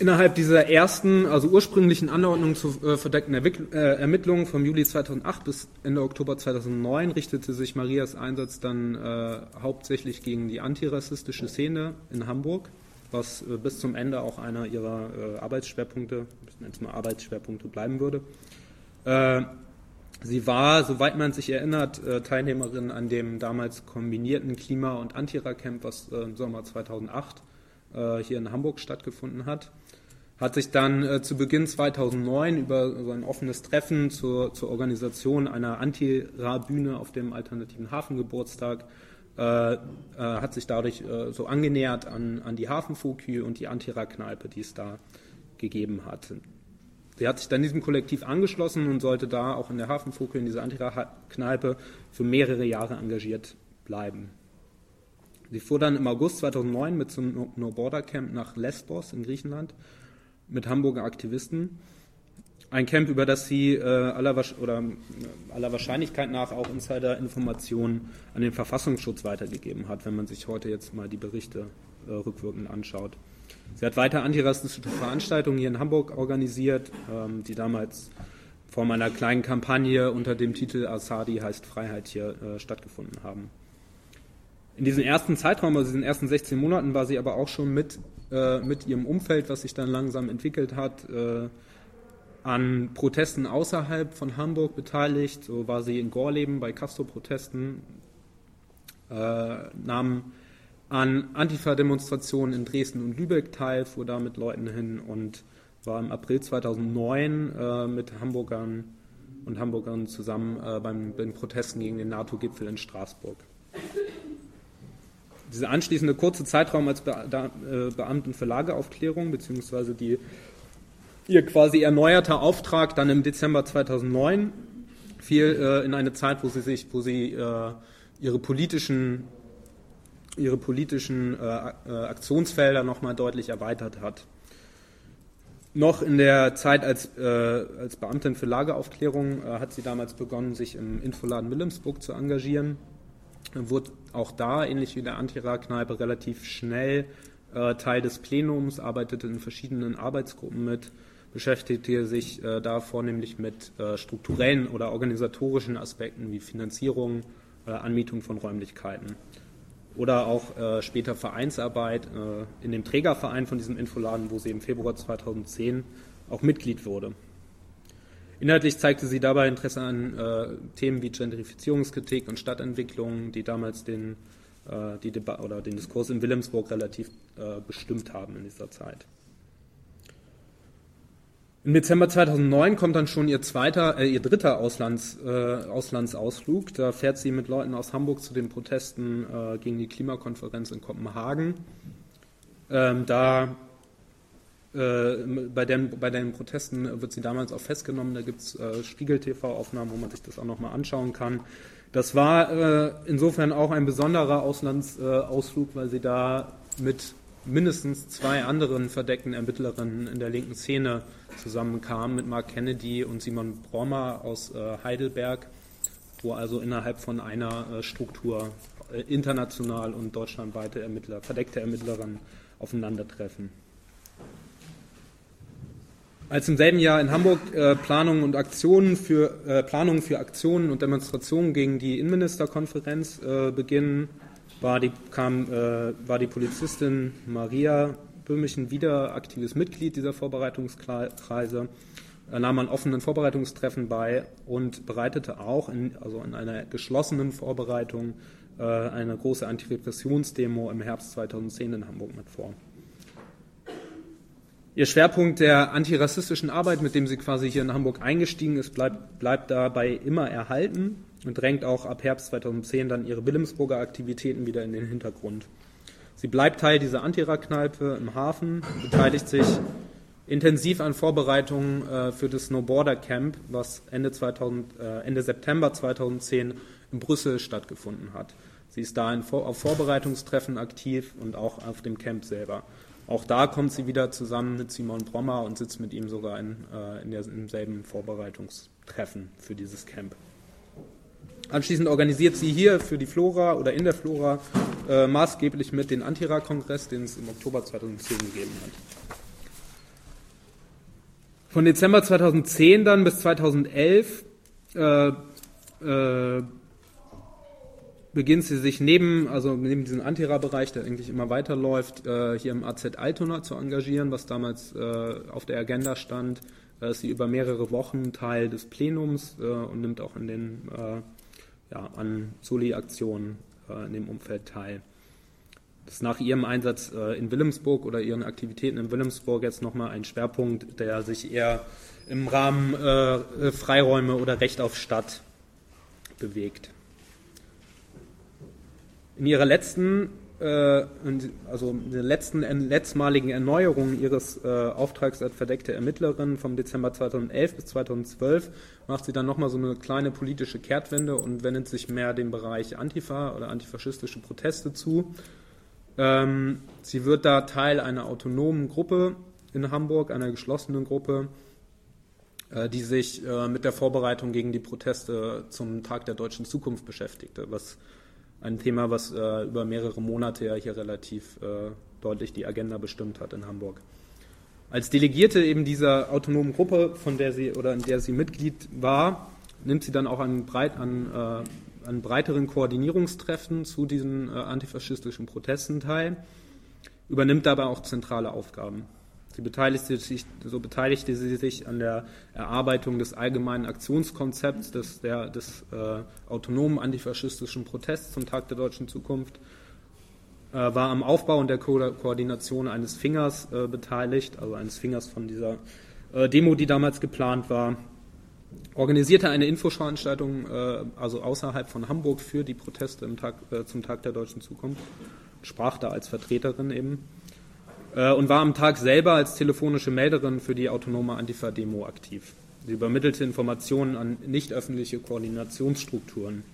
Innerhalb dieser ersten, also ursprünglichen Anordnung zu äh, verdeckten Erwick äh, Ermittlungen vom Juli 2008 bis Ende Oktober 2009 richtete sich Marias Einsatz dann äh, hauptsächlich gegen die antirassistische Szene in Hamburg, was äh, bis zum Ende auch einer ihrer äh, Arbeitsschwerpunkte, jetzt mal Arbeitsschwerpunkte bleiben würde. Äh, sie war, soweit man sich erinnert, Teilnehmerin an dem damals kombinierten Klima- und Antira-Camp, was im Sommer 2008 hier in Hamburg stattgefunden hat hat sich dann äh, zu Beginn 2009 über so ein offenes Treffen zur, zur Organisation einer Anti-Ra-Bühne auf dem alternativen Hafengeburtstag äh, äh, hat sich dadurch äh, so angenähert an, an die Hafenfokü und die Anti-Ra-Kneipe, die es da gegeben hat. Sie hat sich dann diesem Kollektiv angeschlossen und sollte da auch in der Hafenfokü, in dieser Anti-Ra-Kneipe, für mehrere Jahre engagiert bleiben. Sie fuhr dann im August 2009 mit zum No-Border-Camp nach Lesbos in Griechenland mit Hamburger Aktivisten. Ein Camp, über das sie äh, aller, oder, äh, aller Wahrscheinlichkeit nach auch Insider-Informationen an den Verfassungsschutz weitergegeben hat, wenn man sich heute jetzt mal die Berichte äh, rückwirkend anschaut. Sie hat weiter antirassistische Veranstaltungen hier in Hamburg organisiert, ähm, die damals vor meiner kleinen Kampagne unter dem Titel Asadi heißt Freiheit hier äh, stattgefunden haben. In diesem ersten Zeitraum, also in den ersten 16 Monaten, war sie aber auch schon mit äh, mit ihrem Umfeld, was sich dann langsam entwickelt hat, äh, an Protesten außerhalb von Hamburg beteiligt. So war sie in Gorleben bei Castro-Protesten, äh, nahm an Antifa-Demonstrationen in Dresden und Lübeck teil, fuhr da mit Leuten hin und war im April 2009 äh, mit Hamburgern und Hamburgern zusammen äh, beim, den Protesten gegen den NATO-Gipfel in Straßburg dieser anschließende kurze Zeitraum als Be da, äh, Beamten für Lageaufklärung, beziehungsweise die, ihr quasi erneuerter Auftrag dann im Dezember 2009 fiel äh, in eine Zeit, wo sie sich, wo sie äh, ihre politischen, ihre politischen äh, äh, Aktionsfelder nochmal deutlich erweitert hat. Noch in der Zeit als, äh, als Beamtin für Lageaufklärung hat sie damals begonnen, sich im Infoladen Wilhelmsburg zu engagieren wurde auch da, ähnlich wie der Antira-Kneipe, relativ schnell äh, Teil des Plenums, arbeitete in verschiedenen Arbeitsgruppen mit, beschäftigte sich äh, da vornehmlich mit äh, strukturellen oder organisatorischen Aspekten wie Finanzierung, äh, Anmietung von Räumlichkeiten oder auch äh, später Vereinsarbeit äh, in dem Trägerverein von diesem Infoladen, wo sie im Februar 2010 auch Mitglied wurde. Inhaltlich zeigte sie dabei Interesse an äh, Themen wie Gentrifizierungskritik und Stadtentwicklung, die damals den, äh, die oder den Diskurs in Wilhelmsburg relativ äh, bestimmt haben in dieser Zeit. Im Dezember 2009 kommt dann schon ihr zweiter, äh, ihr dritter Auslands, äh, Auslandsausflug. Da fährt sie mit Leuten aus Hamburg zu den Protesten äh, gegen die Klimakonferenz in Kopenhagen. Ähm, da bei, den, bei den Protesten wird sie damals auch festgenommen. Da gibt es äh, Spiegel-TV-Aufnahmen, wo man sich das auch nochmal anschauen kann. Das war äh, insofern auch ein besonderer Auslandsausflug, weil sie da mit mindestens zwei anderen verdeckten Ermittlerinnen in der linken Szene zusammenkam, mit Mark Kennedy und Simon Brommer aus äh, Heidelberg, wo also innerhalb von einer äh, Struktur äh, international und deutschlandweite Ermittler, verdeckte Ermittlerinnen aufeinandertreffen. Als im selben Jahr in Hamburg äh, Planungen und Aktionen für äh, Planungen für Aktionen und Demonstrationen gegen die Innenministerkonferenz äh, beginnen, war die, kam, äh, war die Polizistin Maria Böhmischen wieder aktives Mitglied dieser Vorbereitungskreise, nahm an offenen Vorbereitungstreffen bei und bereitete auch in, also in einer geschlossenen Vorbereitung äh, eine große Antirepressionsdemo im Herbst 2010 in Hamburg mit vor. Ihr Schwerpunkt der antirassistischen Arbeit, mit dem sie quasi hier in Hamburg eingestiegen ist, bleibt, bleibt dabei immer erhalten und drängt auch ab Herbst 2010 dann ihre Wilhelmsburger Aktivitäten wieder in den Hintergrund. Sie bleibt Teil dieser Antira-Kneipe im Hafen, beteiligt sich intensiv an Vorbereitungen äh, für das No Border Camp, was Ende, 2000, äh, Ende September 2010 in Brüssel stattgefunden hat. Sie ist da in, auf Vorbereitungstreffen aktiv und auch auf dem Camp selber. Auch da kommt sie wieder zusammen mit Simon Brommer und sitzt mit ihm sogar in, äh, in der, Vorbereitungstreffen für dieses Camp. Anschließend organisiert sie hier für die Flora oder in der Flora äh, maßgeblich mit den Antira-Kongress, den es im Oktober 2010 gegeben hat. Von Dezember 2010 dann bis 2011 äh, äh, beginnt sie sich neben, also neben diesem Antira-Bereich, der eigentlich immer weiterläuft, äh, hier im AZ Altona zu engagieren, was damals äh, auf der Agenda stand. Äh, ist sie über mehrere Wochen Teil des Plenums äh, und nimmt auch an den äh, ja, an Soli-Aktionen äh, in dem Umfeld teil. Das ist nach ihrem Einsatz in Wilhelmsburg oder ihren Aktivitäten in Wilhelmsburg jetzt nochmal ein Schwerpunkt, der sich eher im Rahmen Freiräume oder Recht auf Stadt bewegt. In ihrer letzten, äh, also in der letzten letztmaligen Erneuerung ihres äh, Auftrags als verdeckte Ermittlerin vom Dezember 2011 bis 2012 macht sie dann nochmal so eine kleine politische Kehrtwende und wendet sich mehr dem Bereich Antifa oder antifaschistische Proteste zu. Ähm, sie wird da Teil einer autonomen Gruppe in Hamburg, einer geschlossenen Gruppe, äh, die sich äh, mit der Vorbereitung gegen die Proteste zum Tag der deutschen Zukunft beschäftigte, was ein Thema, was äh, über mehrere Monate ja hier relativ äh, deutlich die Agenda bestimmt hat in Hamburg. Als Delegierte eben dieser autonomen Gruppe, von der sie oder in der sie Mitglied war, nimmt sie dann auch an, breit, an, äh, an breiteren Koordinierungstreffen zu diesen äh, antifaschistischen Protesten teil, übernimmt dabei auch zentrale Aufgaben. Sie beteiligte sich, so beteiligte sie sich an der Erarbeitung des allgemeinen Aktionskonzepts des, der, des äh, autonomen antifaschistischen Protests zum Tag der deutschen Zukunft, äh, war am Aufbau und der Ko Koordination eines Fingers äh, beteiligt, also eines Fingers von dieser äh, Demo, die damals geplant war, organisierte eine Infoveranstaltung, äh, also außerhalb von Hamburg für die Proteste Tag, äh, zum Tag der deutschen Zukunft, sprach da als Vertreterin eben äh, und war am Tag selber als telefonische Melderin für die autonome Antifa-Demo aktiv. Sie übermittelte Informationen an nicht öffentliche Koordinationsstrukturen.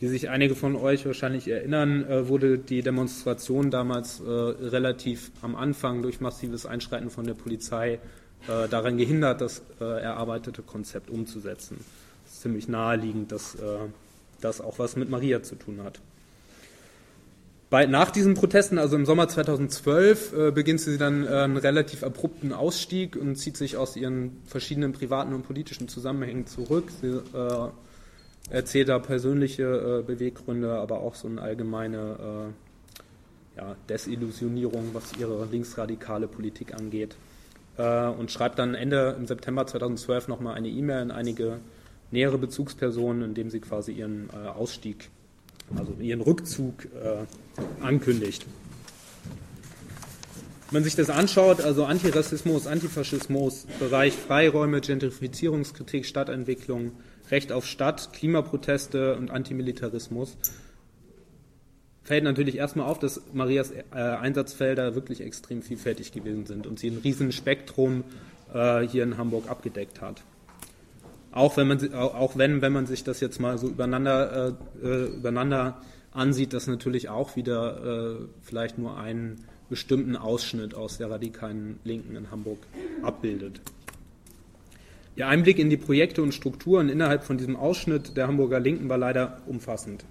Wie sich einige von euch wahrscheinlich erinnern, äh, wurde die Demonstration damals äh, relativ am Anfang durch massives Einschreiten von der Polizei daran gehindert, das erarbeitete Konzept umzusetzen. Es ist ziemlich naheliegend, dass das auch was mit Maria zu tun hat. Bei, nach diesen Protesten, also im Sommer 2012, äh, beginnt sie dann äh, einen relativ abrupten Ausstieg und zieht sich aus ihren verschiedenen privaten und politischen Zusammenhängen zurück. Sie äh, erzählt da persönliche äh, Beweggründe, aber auch so eine allgemeine äh, ja, Desillusionierung, was ihre linksradikale Politik angeht. Äh, und schreibt dann Ende im September 2012 nochmal eine E-Mail an einige nähere Bezugspersonen, in dem sie quasi ihren Ausstieg also ihren Rückzug äh, ankündigt. Wenn man sich das anschaut, also Antirassismus, Antifaschismus, Bereich Freiräume, Gentrifizierungskritik, Stadtentwicklung, Recht auf Stadt, Klimaproteste und Antimilitarismus, fällt natürlich erstmal auf, dass Marias äh, Einsatzfelder wirklich extrem vielfältig gewesen sind und sie ein riesen Spektrum äh, hier in Hamburg abgedeckt hat. Auch wenn man, auch wenn, wenn man sich das jetzt mal so übereinander, äh, äh, übereinander ansieht, das natürlich auch wieder äh, vielleicht nur einen bestimmten Ausschnitt aus der radikalen Linken in Hamburg abbildet. Ihr Einblick in die Projekte und Strukturen innerhalb von diesem Ausschnitt der Hamburger Linken war leider umfassend.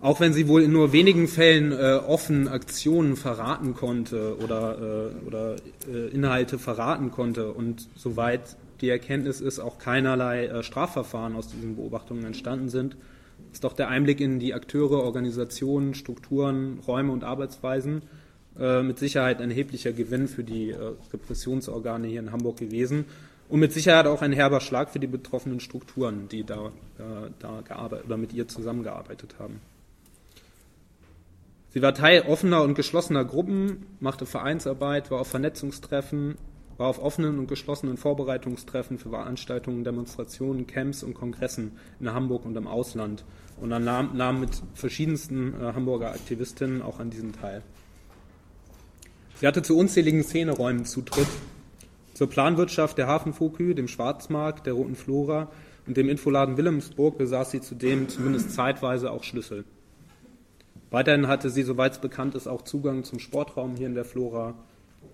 Auch wenn sie wohl in nur wenigen Fällen äh, offen Aktionen verraten konnte oder, äh, oder äh, Inhalte verraten konnte und soweit die Erkenntnis ist, auch keinerlei äh, Strafverfahren aus diesen Beobachtungen entstanden sind, ist doch der Einblick in die Akteure, Organisationen, Strukturen, Räume und Arbeitsweisen äh, mit Sicherheit ein erheblicher Gewinn für die äh, Repressionsorgane hier in Hamburg gewesen und mit Sicherheit auch ein herber Schlag für die betroffenen Strukturen, die da, äh, da gearbeitet oder mit ihr zusammengearbeitet haben. Sie war Teil offener und geschlossener Gruppen, machte Vereinsarbeit, war auf Vernetzungstreffen, war auf offenen und geschlossenen Vorbereitungstreffen für Veranstaltungen, Demonstrationen, Camps und Kongressen in Hamburg und im Ausland und dann nahm, nahm mit verschiedensten äh, Hamburger Aktivistinnen auch an diesem teil. Sie hatte zu unzähligen Szeneräumen Zutritt, zur Planwirtschaft der Hafenfokü, dem Schwarzmarkt, der Roten Flora und dem Infoladen Wilhelmsburg besaß sie zudem zumindest zeitweise auch Schlüssel. Weiterhin hatte sie, soweit es bekannt ist, auch Zugang zum Sportraum hier in der Flora,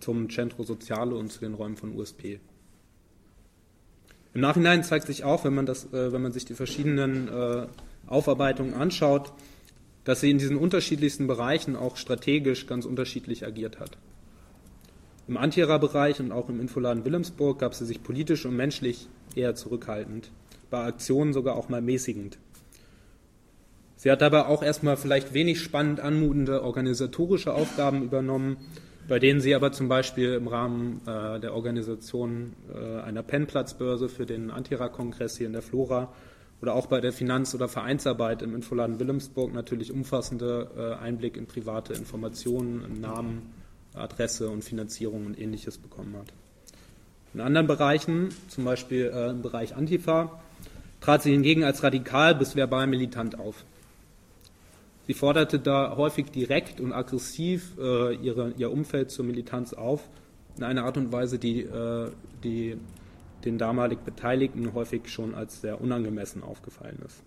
zum Centro Soziale und zu den Räumen von USP. Im Nachhinein zeigt sich auch, wenn man, das, äh, wenn man sich die verschiedenen äh, Aufarbeitungen anschaut, dass sie in diesen unterschiedlichsten Bereichen auch strategisch ganz unterschiedlich agiert hat. Im Antierer-Bereich und auch im Infoladen Wilhelmsburg gab sie sich politisch und menschlich eher zurückhaltend, bei Aktionen sogar auch mal mäßigend. Sie hat dabei auch erstmal vielleicht wenig spannend anmutende organisatorische Aufgaben übernommen, bei denen sie aber zum Beispiel im Rahmen äh, der Organisation äh, einer Pennplatzbörse für den Antira-Kongress hier in der Flora oder auch bei der Finanz- oder Vereinsarbeit im Infoladen Wilhelmsburg natürlich umfassende äh, Einblick in private Informationen, Namen, Adresse und Finanzierung und ähnliches bekommen hat. In anderen Bereichen, zum Beispiel äh, im Bereich Antifa, trat sie hingegen als radikal bis verbal militant auf. Sie forderte da häufig direkt und aggressiv äh, ihre, ihr Umfeld zur Militanz auf, in einer Art und Weise, die, äh, die den damalig Beteiligten häufig schon als sehr unangemessen aufgefallen ist.